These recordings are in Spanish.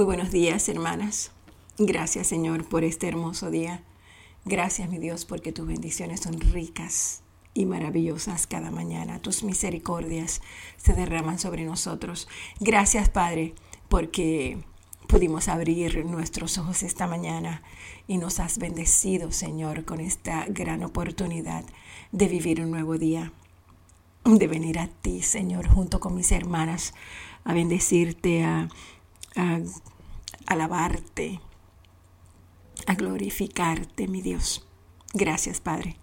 Muy buenos días, hermanas. Gracias, Señor, por este hermoso día. Gracias, mi Dios, porque tus bendiciones son ricas y maravillosas cada mañana. Tus misericordias se derraman sobre nosotros. Gracias, Padre, porque pudimos abrir nuestros ojos esta mañana y nos has bendecido, Señor, con esta gran oportunidad de vivir un nuevo día, de venir a ti, Señor, junto con mis hermanas, a bendecirte, a a alabarte, a glorificarte, mi Dios. Gracias, Padre.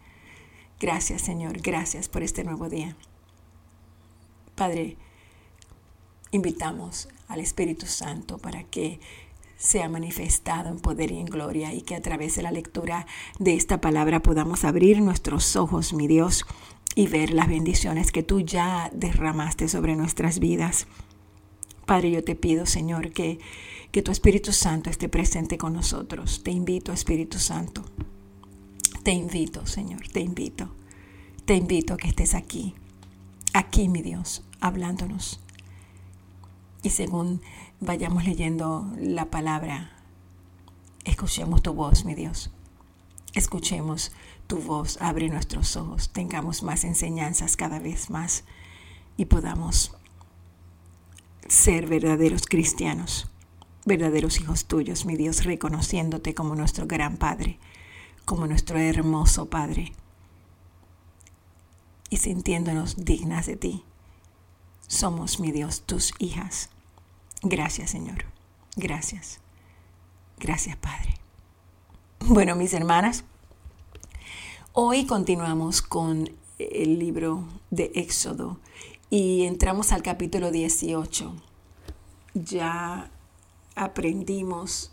Gracias, Señor. Gracias por este nuevo día. Padre, invitamos al Espíritu Santo para que sea manifestado en poder y en gloria y que a través de la lectura de esta palabra podamos abrir nuestros ojos, mi Dios, y ver las bendiciones que tú ya derramaste sobre nuestras vidas. Padre, yo te pido, Señor, que, que tu Espíritu Santo esté presente con nosotros. Te invito, Espíritu Santo. Te invito, Señor, te invito. Te invito a que estés aquí, aquí, mi Dios, hablándonos. Y según vayamos leyendo la palabra, escuchemos tu voz, mi Dios. Escuchemos tu voz, abre nuestros ojos, tengamos más enseñanzas cada vez más y podamos ser verdaderos cristianos, verdaderos hijos tuyos, mi Dios, reconociéndote como nuestro gran Padre, como nuestro hermoso Padre, y sintiéndonos dignas de ti. Somos, mi Dios, tus hijas. Gracias, Señor. Gracias. Gracias, Padre. Bueno, mis hermanas, hoy continuamos con el libro de Éxodo y entramos al capítulo 18. Ya aprendimos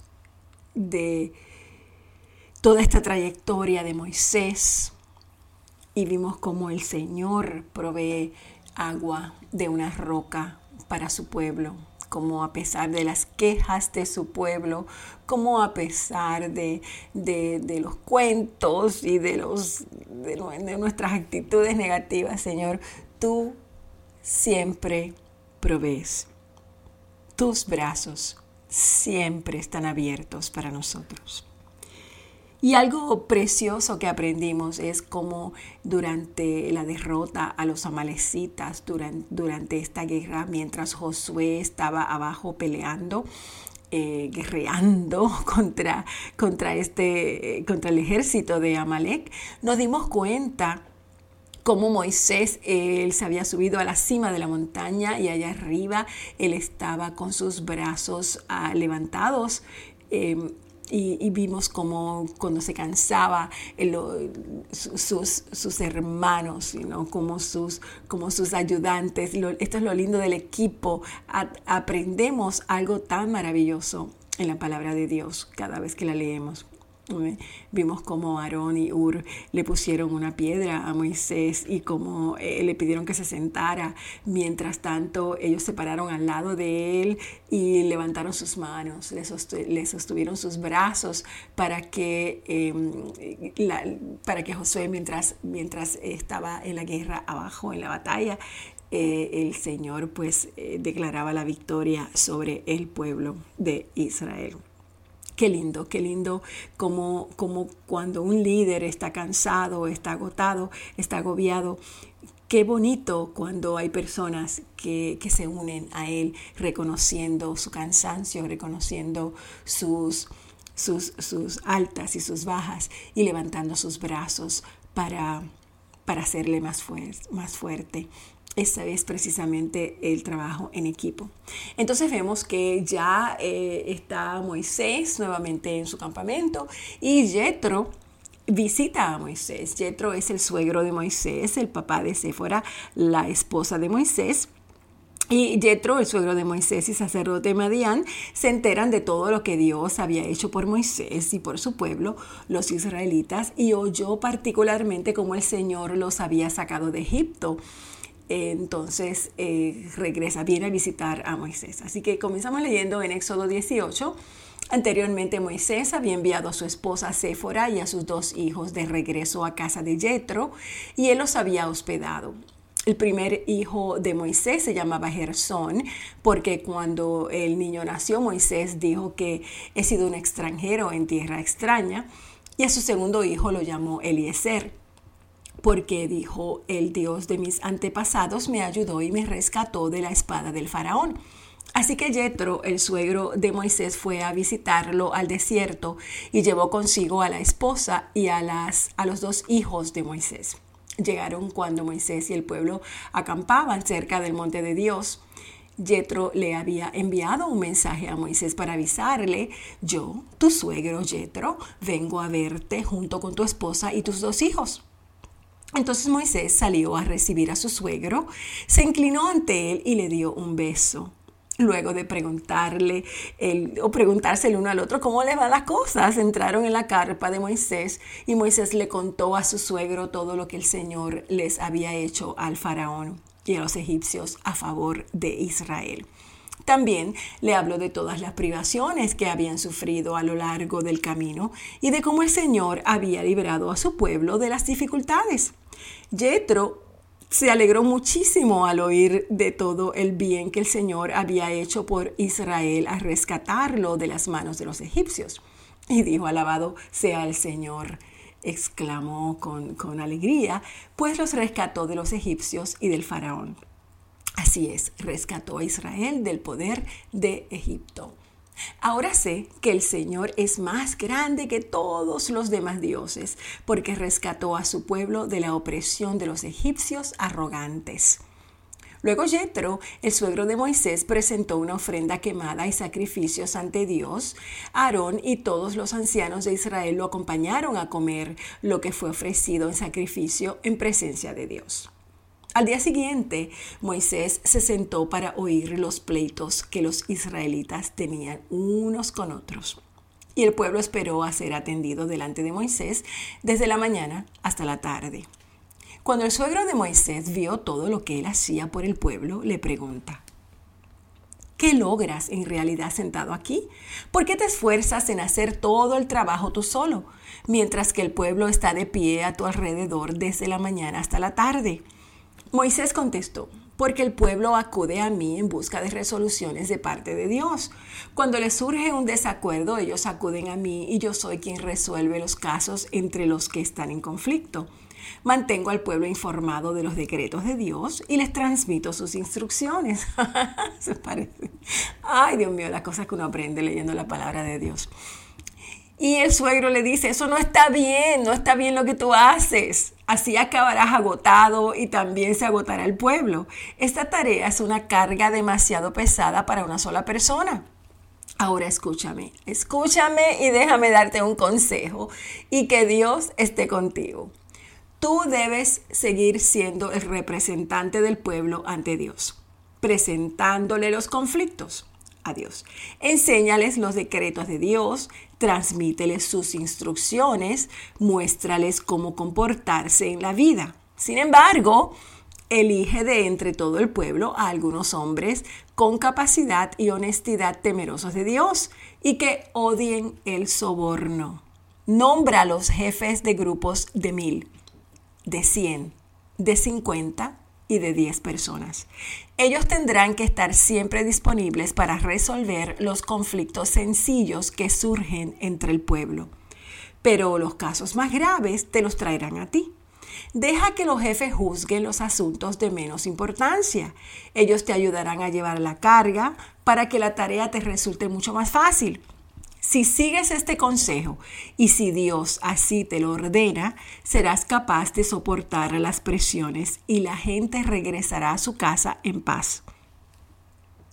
de toda esta trayectoria de Moisés y vimos cómo el Señor provee agua de una roca para su pueblo, como a pesar de las quejas de su pueblo, como a pesar de, los cuentos y de, los, de nuestras actitudes negativas, Señor, tú siempre provees. Tus brazos siempre están abiertos para nosotros. Y algo precioso que aprendimos es cómo durante la derrota a los amalecitas, durante, durante esta guerra, mientras Josué estaba abajo peleando, eh, guerreando contra, contra, este, contra el ejército de Amalek, nos dimos cuenta como Moisés, él se había subido a la cima de la montaña y allá arriba él estaba con sus brazos ah, levantados. Em, y, vimos como cuando se cansaba sus, sus, hermanos, como, sus, como sus ayudantes. esto es lo lindo del equipo. aprendemos algo tan maravilloso en la palabra de Dios cada vez que la leemos. Vimos como Aarón y Ur le pusieron una piedra a Moisés y como eh, le pidieron que se sentara. Mientras tanto, ellos se pararon al lado de él y levantaron sus manos, le, sostuvieron sus brazos para que, em, para que Josué, mientras, mientras estaba en la guerra abajo, en la batalla, eh, el Señor pues eh, declaraba la victoria sobre el pueblo de Israel. Qué lindo, qué lindo como, como cuando un líder está cansado, está agotado, está agobiado. Qué bonito cuando hay personas que, se unen a él reconociendo su cansancio, reconociendo sus, sus, sus altas y sus bajas y levantando sus brazos para, para hacerle más, más fuerte. Esa es precisamente el trabajo en equipo. Entonces vemos que ya eh, está Moisés nuevamente en su campamento y Jetro visita a Moisés. Jetro es el suegro de Moisés, el papá de Séfora, la esposa de Moisés. Y Jetro, el suegro de Moisés y sacerdote Madián, se enteran de todo lo que Dios había hecho por Moisés y por su pueblo, los israelitas, y oyó particularmente cómo el Señor los había sacado de Egipto entonces eh, regresa, viene a visitar a Moisés. Así que comenzamos leyendo en Éxodo 18. Anteriormente Moisés había enviado a su esposa Séfora y a sus dos hijos de regreso a casa de Jetro y él los había hospedado. El primer hijo de Moisés se llamaba Gersón, porque cuando el niño nació, Moisés dijo que he sido un extranjero en tierra extraña, y a su segundo hijo lo llamó Eliezer, porque dijo, el Dios de mis antepasados me ayudó y me rescató de la espada del faraón. Así que Jethro, el suegro de Moisés, fue a visitarlo al desierto y llevó consigo a la esposa y a, las, a los dos hijos de Moisés. Llegaron cuando Moisés y el pueblo acampaban cerca del monte de Dios. Jethro le había enviado un mensaje a Moisés para avisarle, yo, tu suegro Jethro, vengo a verte junto con tu esposa y tus dos hijos. Entonces Moisés salió a recibir a su suegro, se inclinó ante él y le dio un beso. Luego de preguntarle o preguntarse el uno al otro cómo les van las cosas, entraron en la carpa de Moisés y Moisés le contó a su suegro todo lo que el Señor les había hecho al faraón y a los egipcios a favor de Israel. También le habló de todas las privaciones que habían sufrido a lo largo del camino y de cómo el Señor había librado a su pueblo de las dificultades. Jethro se alegró muchísimo al oír de todo el bien que el Señor había hecho por Israel a rescatarlo de las manos de los egipcios. Y dijo, alabado sea el Señor, exclamó con, con alegría, pues los rescató de los egipcios y del faraón. Así es, rescató a Israel del poder de Egipto. Ahora sé que el Señor es más grande que todos los demás dioses, porque rescató a su pueblo de la opresión de los egipcios arrogantes. Luego Jethro, el suegro de Moisés, presentó una ofrenda quemada y sacrificios ante Dios. Aarón y todos los ancianos de Israel lo acompañaron a comer lo que fue ofrecido en sacrificio en presencia de Dios. Al día siguiente, Moisés se sentó para oír los pleitos que los israelitas tenían unos con otros. Y el pueblo esperó a ser atendido delante de Moisés desde la mañana hasta la tarde. Cuando el suegro de Moisés vio todo lo que él hacía por el pueblo, le pregunta, ¿qué logras en realidad sentado aquí? ¿Por qué te esfuerzas en hacer todo el trabajo tú solo, mientras que el pueblo está de pie a tu alrededor desde la mañana hasta la tarde? Moisés contestó, porque el pueblo acude a mí en busca de resoluciones de parte de Dios. Cuando les surge un desacuerdo, ellos acuden a mí y yo soy quien resuelve los casos entre los que están en conflicto. Mantengo al pueblo informado de los decretos de Dios y les transmito sus instrucciones. Se parece. Ay, Dios mío, las cosas que uno aprende leyendo la palabra de Dios. Y el suegro le dice, eso no está bien, no está bien lo que tú haces. Así acabarás agotado y también se agotará el pueblo. Esta tarea es una carga demasiado pesada para una sola persona. Ahora escúchame, escúchame y déjame darte un consejo y que Dios esté contigo. Tú debes seguir siendo el representante del pueblo ante Dios, presentándole los conflictos a Dios. Enséñales los decretos de Dios, transmíteles sus instrucciones, muéstrales cómo comportarse en la vida. Sin embargo, elige de entre todo el pueblo a algunos hombres con capacidad y honestidad temerosos de Dios y que odien el soborno. Nombra a los jefes de grupos de mil, de cien, de cincuenta y de 10 personas. Ellos tendrán que estar siempre disponibles para resolver los conflictos sencillos que surgen entre el pueblo. Pero los casos más graves te los traerán a ti. Deja que los jefes juzguen los asuntos de menos importancia. Ellos te ayudarán a llevar la carga para que la tarea te resulte mucho más fácil. Si sigues este consejo y si Dios así te lo ordena, serás capaz de soportar las presiones y la gente regresará a su casa en paz.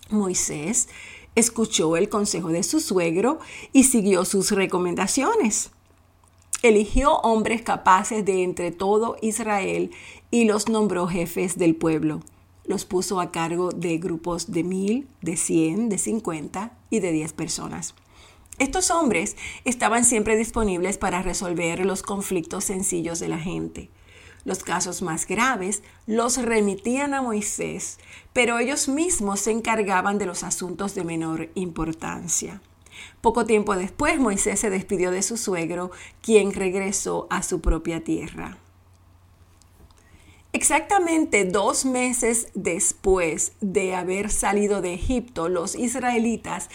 Moisés escuchó el consejo de su suegro y siguió sus recomendaciones. Eligió hombres capaces de entre todo Israel y los nombró jefes del pueblo. Los puso a cargo de grupos de mil, de cien, de cincuenta y de diez personas. Estos hombres estaban siempre disponibles para resolver los conflictos sencillos de la gente. Los casos más graves los remitían a Moisés, pero ellos mismos se encargaban de los asuntos de menor importancia. Poco tiempo después Moisés se despidió de su suegro, quien regresó a su propia tierra. Exactamente dos meses después de haber salido de Egipto, los israelitas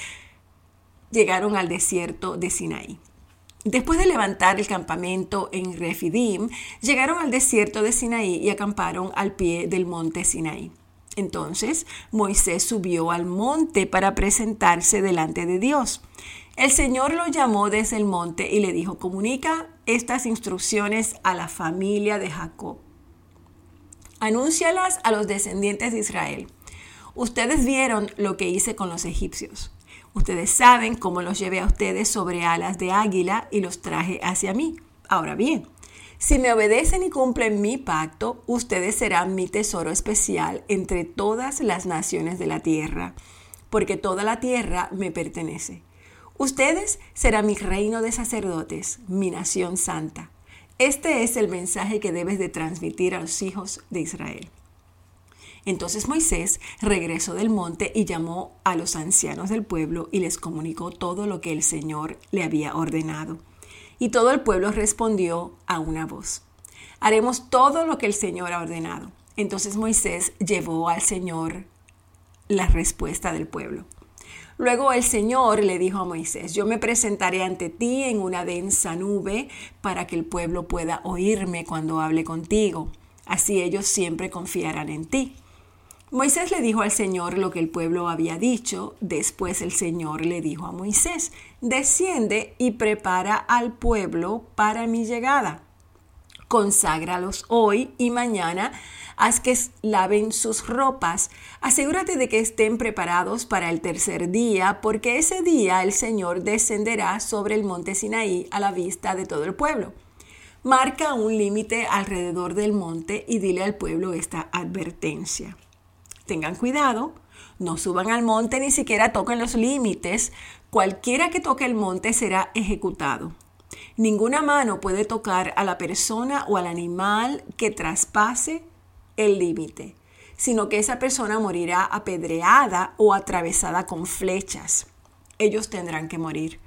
llegaron al desierto de Sinaí. Después de levantar el campamento en Refidim, llegaron al desierto de Sinaí y acamparon al pie del monte Sinaí. Entonces Moisés subió al monte para presentarse delante de Dios. El Señor lo llamó desde el monte y le dijo, comunica estas instrucciones a la familia de Jacob Anúncialas a los descendientes de Israel. Ustedes vieron lo que hice con los egipcios. Ustedes saben cómo los llevé a ustedes sobre alas de águila y los traje hacia mí. Ahora bien, si me obedecen y cumplen mi pacto, ustedes serán mi tesoro especial entre todas las naciones de la tierra, porque toda la tierra me pertenece. Ustedes serán mi reino de sacerdotes, mi nación santa. Este es el mensaje que debes de transmitir a los hijos de Israel. Entonces Moisés regresó del monte y llamó a los ancianos del pueblo y les comunicó todo lo que el Señor le había ordenado. Y todo el pueblo respondió a una voz. Haremos todo lo que el Señor ha ordenado. Entonces Moisés llevó al Señor la respuesta del pueblo. Luego el Señor le dijo a Moisés, yo me presentaré ante ti en una densa nube para que el pueblo pueda oírme cuando hable contigo. Así ellos siempre confiarán en ti. Moisés le dijo al Señor lo que el pueblo había dicho. Después el Señor le dijo a Moisés, desciende y prepara al pueblo para mi llegada. Conságralos hoy y mañana haz que laven sus ropas, asegúrate de que estén preparados para el tercer día, porque ese día el Señor descenderá sobre el monte Sinaí a la vista de todo el pueblo. Marca un límite alrededor del monte y dile al pueblo esta advertencia. Tengan cuidado, no suban al monte ni siquiera toquen los límites. Cualquiera que toque el monte será ejecutado. Ninguna mano puede tocar a la persona o al animal que traspase el límite, sino que esa persona morirá apedreada o atravesada con flechas. Ellos tendrán que morir.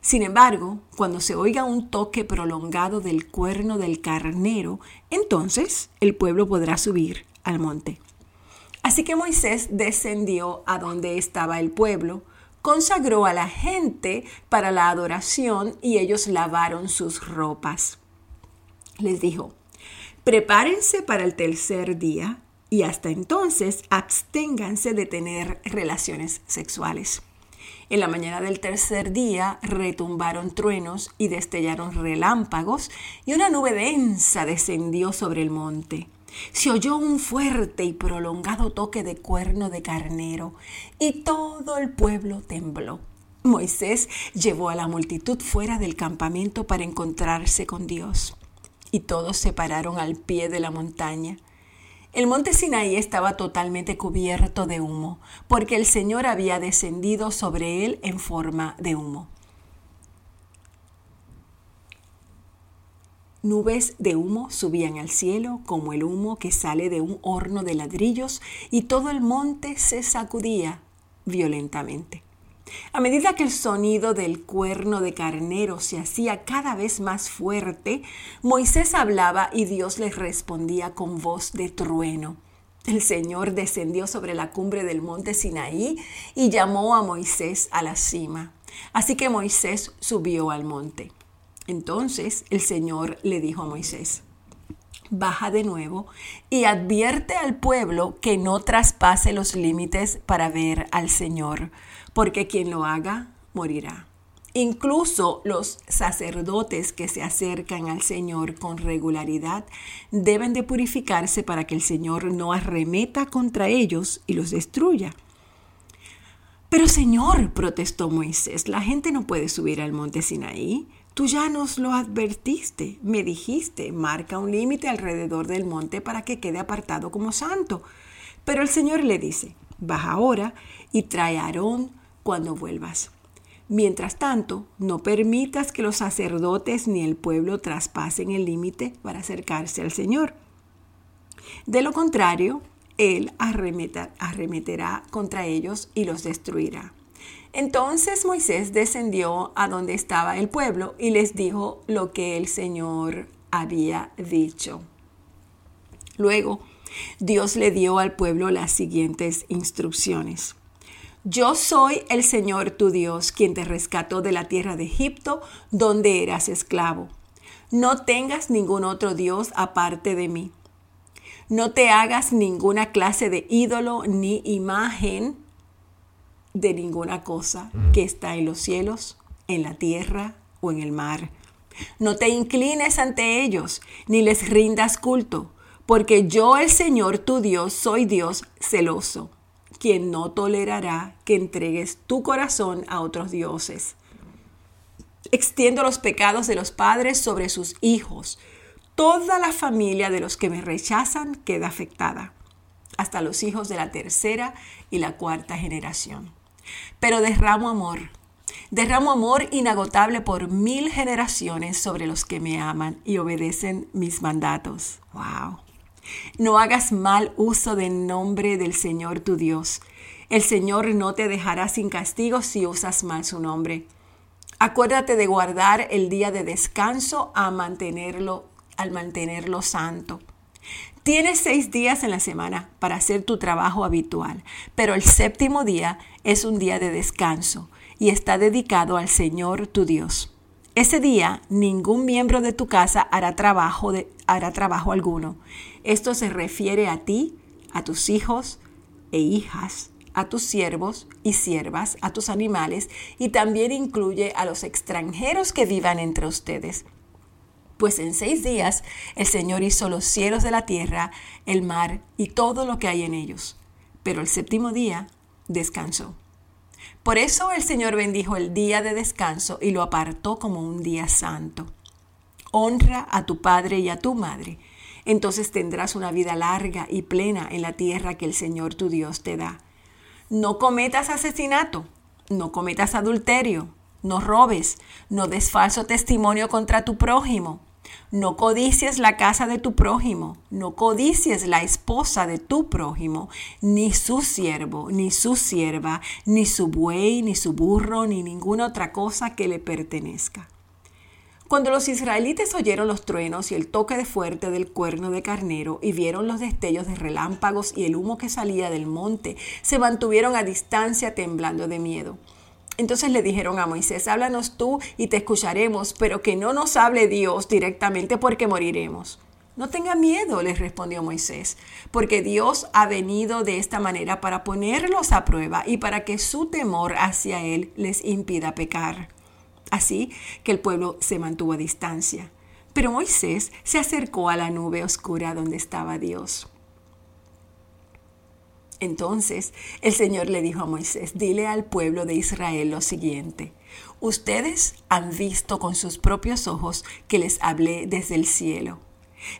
Sin embargo, cuando se oiga un toque prolongado del cuerno del carnero, entonces el pueblo podrá subir al monte. Así que Moisés descendió a donde estaba el pueblo, consagró a la gente para la adoración y ellos lavaron sus ropas. Les dijo, Prepárense para el tercer día y hasta entonces absténganse de tener relaciones sexuales. En la mañana del tercer día retumbaron truenos y destellaron relámpagos y una nube densa descendió sobre el monte. Se oyó un fuerte y prolongado toque de cuerno de carnero y todo el pueblo tembló. Moisés llevó a la multitud fuera del campamento para encontrarse con Dios y todos se pararon al pie de la montaña. El monte Sinaí estaba totalmente cubierto de humo, porque el Señor había descendido sobre él en forma de humo. Nubes de humo subían al cielo como el humo que sale de un horno de ladrillos y todo el monte se sacudía violentamente. A medida que el sonido del cuerno de carnero se hacía cada vez más fuerte, Moisés hablaba y Dios le respondía con voz de trueno. El Señor descendió sobre la cumbre del monte Sinaí y llamó a Moisés a la cima. Así que Moisés subió al monte. Entonces el Señor le dijo a Moisés, baja de nuevo y advierte al pueblo que no traspase los límites para ver al Señor, porque quien lo haga morirá. Incluso los sacerdotes que se acercan al Señor con regularidad deben de purificarse para que el Señor no arremeta contra ellos y los destruya. Pero Señor, protestó Moisés, la gente no puede subir al monte Sinaí. Tú ya nos lo advertiste, me dijiste, marca un límite alrededor del monte para que quede apartado como santo. Pero el Señor le dice, baja ahora y trae a Aarón cuando vuelvas. Mientras tanto, no permitas que los sacerdotes ni el pueblo traspasen el límite para acercarse al Señor. De lo contrario, Él arremeterá contra ellos y los destruirá. Entonces Moisés descendió a donde estaba el pueblo y les dijo lo que el Señor había dicho. Luego, Dios le dio al pueblo las siguientes instrucciones. Yo soy el Señor tu Dios, quien te rescató de la tierra de Egipto, donde eras esclavo. No tengas ningún otro Dios aparte de mí. No te hagas ninguna clase de ídolo ni imagen de ninguna cosa que está en los cielos, en la tierra o en el mar. No te inclines ante ellos, ni les rindas culto porque yo el Señor tu Dios soy Dios celoso, quien no tolerará que entregues tu corazón a otros dioses. Extiendo los pecados de los padres sobre sus hijos. Toda la familia de los que me rechazan queda afectada, hasta los hijos de la tercera y la cuarta generación. Pero derramo amor, derramo amor inagotable por mil generaciones sobre los que me aman y obedecen mis mandatos. ¡Wow! No hagas mal uso del nombre del Señor tu Dios. El Señor no te dejará sin castigo si usas mal su nombre. Acuérdate de guardar el día de descanso a mantenerlo, al mantenerlo santo. Tienes seis días en la semana para hacer tu trabajo habitual, pero el séptimo día es un día de descanso y está dedicado al Señor tu Dios. Ese día ningún miembro de tu casa hará trabajo, hará trabajo alguno. Esto se refiere a ti, a tus hijos e hijas, a tus siervos y siervas, a tus animales y también incluye a los extranjeros que vivan entre ustedes. Pues en seis días el Señor hizo los cielos de la tierra, el mar y todo lo que hay en ellos. Pero el séptimo día descansó. Por eso el Señor bendijo el día de descanso y lo apartó como un día santo. Honra a tu padre y a tu madre. Entonces tendrás una vida larga y plena en la tierra que el Señor tu Dios te da. No cometas asesinato, no cometas adulterio, no robes, no des falso testimonio contra tu prójimo no codicies la casa de tu prójimo, no codicies la esposa de tu prójimo, ni su siervo, ni su sierva, ni su buey, ni su burro, ni ninguna otra cosa que le pertenezca. Cuando los israelitas oyeron los truenos y el toque de fuerte del cuerno de carnero y vieron los destellos de relámpagos y el humo que salía del monte, se mantuvieron a distancia temblando de miedo. Entonces le dijeron a Moisés, háblanos tú y te escucharemos, pero que no nos hable Dios directamente porque moriremos. No tenga miedo, les respondió Moisés, porque Dios ha venido de esta manera para ponerlos a prueba y para que su temor hacia Él les impida pecar. Así que el pueblo se mantuvo a distancia. Pero Moisés se acercó a la nube oscura donde estaba Dios. Entonces el Señor le dijo a Moisés, dile al pueblo de Israel lo siguiente, ustedes han visto con sus propios ojos que les hablé desde el cielo.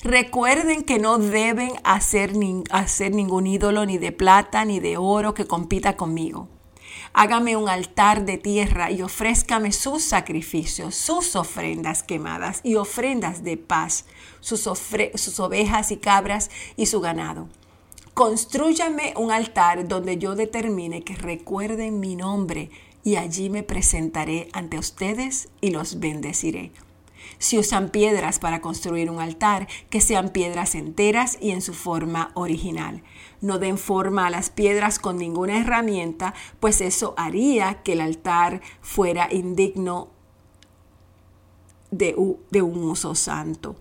Recuerden que no deben hacer, hacer ningún ídolo ni de plata ni de oro que compita conmigo. Hágame un altar de tierra y ofrézcame sus sacrificios, sus ofrendas quemadas y ofrendas de paz, sus, sus ovejas y cabras y su ganado Constrúyame un altar donde yo determine que recuerden mi nombre y allí me presentaré ante ustedes y los bendeciré. Si usan piedras para construir un altar, que sean piedras enteras y en su forma original. No den forma a las piedras con ninguna herramienta, pues eso haría que el altar fuera indigno de, de un uso santo.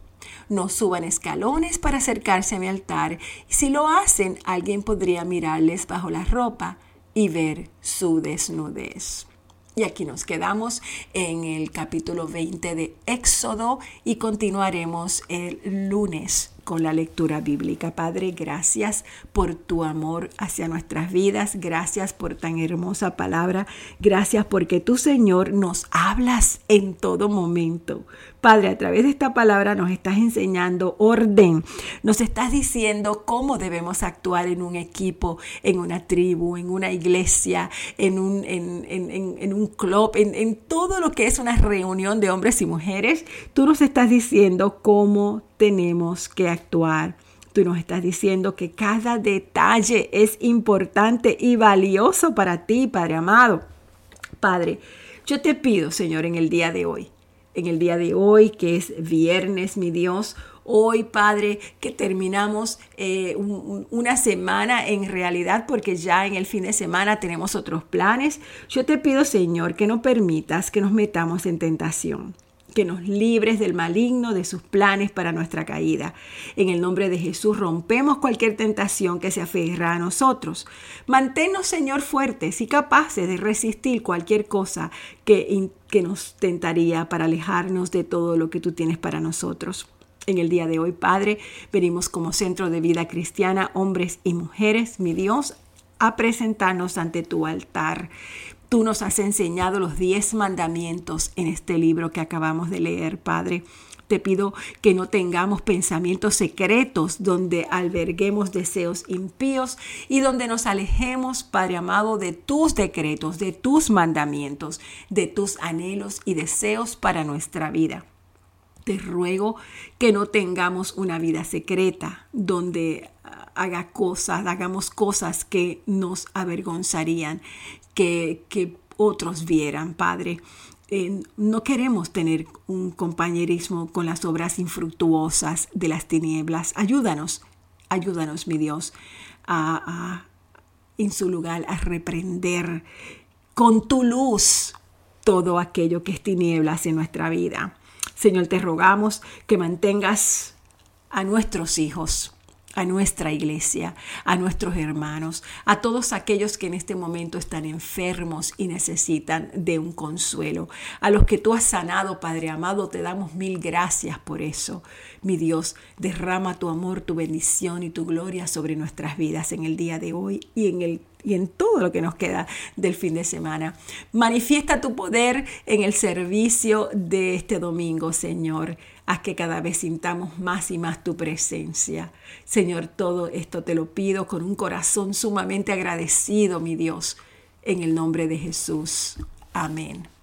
No suban escalones para acercarse a mi altar. Y si lo hacen, alguien podría mirarles bajo la ropa y ver su desnudez. Y aquí nos quedamos en el capítulo 20 de Éxodo y continuaremos el lunes con la lectura bíblica. Padre, gracias por tu amor hacia nuestras vidas, gracias por tan hermosa palabra, gracias porque tú, Señor, nos hablas en todo momento. Padre, a través de esta palabra nos estás enseñando orden, nos estás diciendo cómo debemos actuar en un equipo, en una tribu, en una iglesia, en un, en, un club, en, en todo lo que es una reunión de hombres y mujeres. Tú nos estás diciendo cómo tenemos que actuar. Tú nos estás diciendo que cada detalle es importante y valioso para ti, Padre amado. Padre, yo te pido, Señor, en el día de hoy, en el día de hoy, que es viernes, mi Dios, Hoy, Padre, que terminamos eh, una semana en realidad, porque ya en el fin de semana tenemos otros planes, yo te pido, Señor, que no permitas que nos metamos en tentación que nos libres del maligno, de sus planes para nuestra caída. En el nombre de Jesús rompemos cualquier tentación que se aferra a nosotros. Manténnos, Señor, fuertes y capaces de resistir cualquier cosa que, que nos tentaría para alejarnos de todo lo que tú tienes para nosotros. En el día de hoy, Padre, venimos como centro de vida cristiana, hombres y mujeres, mi Dios, a presentarnos ante tu altar. Tú nos has enseñado los diez mandamientos en este libro que acabamos de leer, Padre. Te pido que no tengamos pensamientos secretos donde alberguemos deseos impíos y donde nos alejemos, Padre amado, de tus decretos, de tus mandamientos, de tus anhelos y deseos para nuestra vida. Te ruego que no tengamos una vida secreta donde haga cosas, hagamos cosas que nos avergonzarían, que, otros vieran, Padre. Eh, no queremos tener un compañerismo con las obras infructuosas de las tinieblas. Ayúdanos, ayúdanos, mi Dios, a, en su lugar a reprender con tu luz todo aquello que es tinieblas en nuestra vida. Señor, te rogamos que mantengas a nuestros hijos a nuestra iglesia, a nuestros hermanos, a todos aquellos que en este momento están enfermos y necesitan de un consuelo. A los que tú has sanado, Padre amado, te damos mil gracias por eso. Mi Dios, derrama tu amor, tu bendición y tu gloria sobre nuestras vidas en el día de hoy y en el y en todo lo que nos queda del fin de semana. Manifiesta tu poder en el servicio de este domingo, Señor. Haz que cada vez sintamos más y más tu presencia. Señor, todo esto te lo pido con un corazón sumamente agradecido, mi Dios, en el nombre de Jesús. Amén.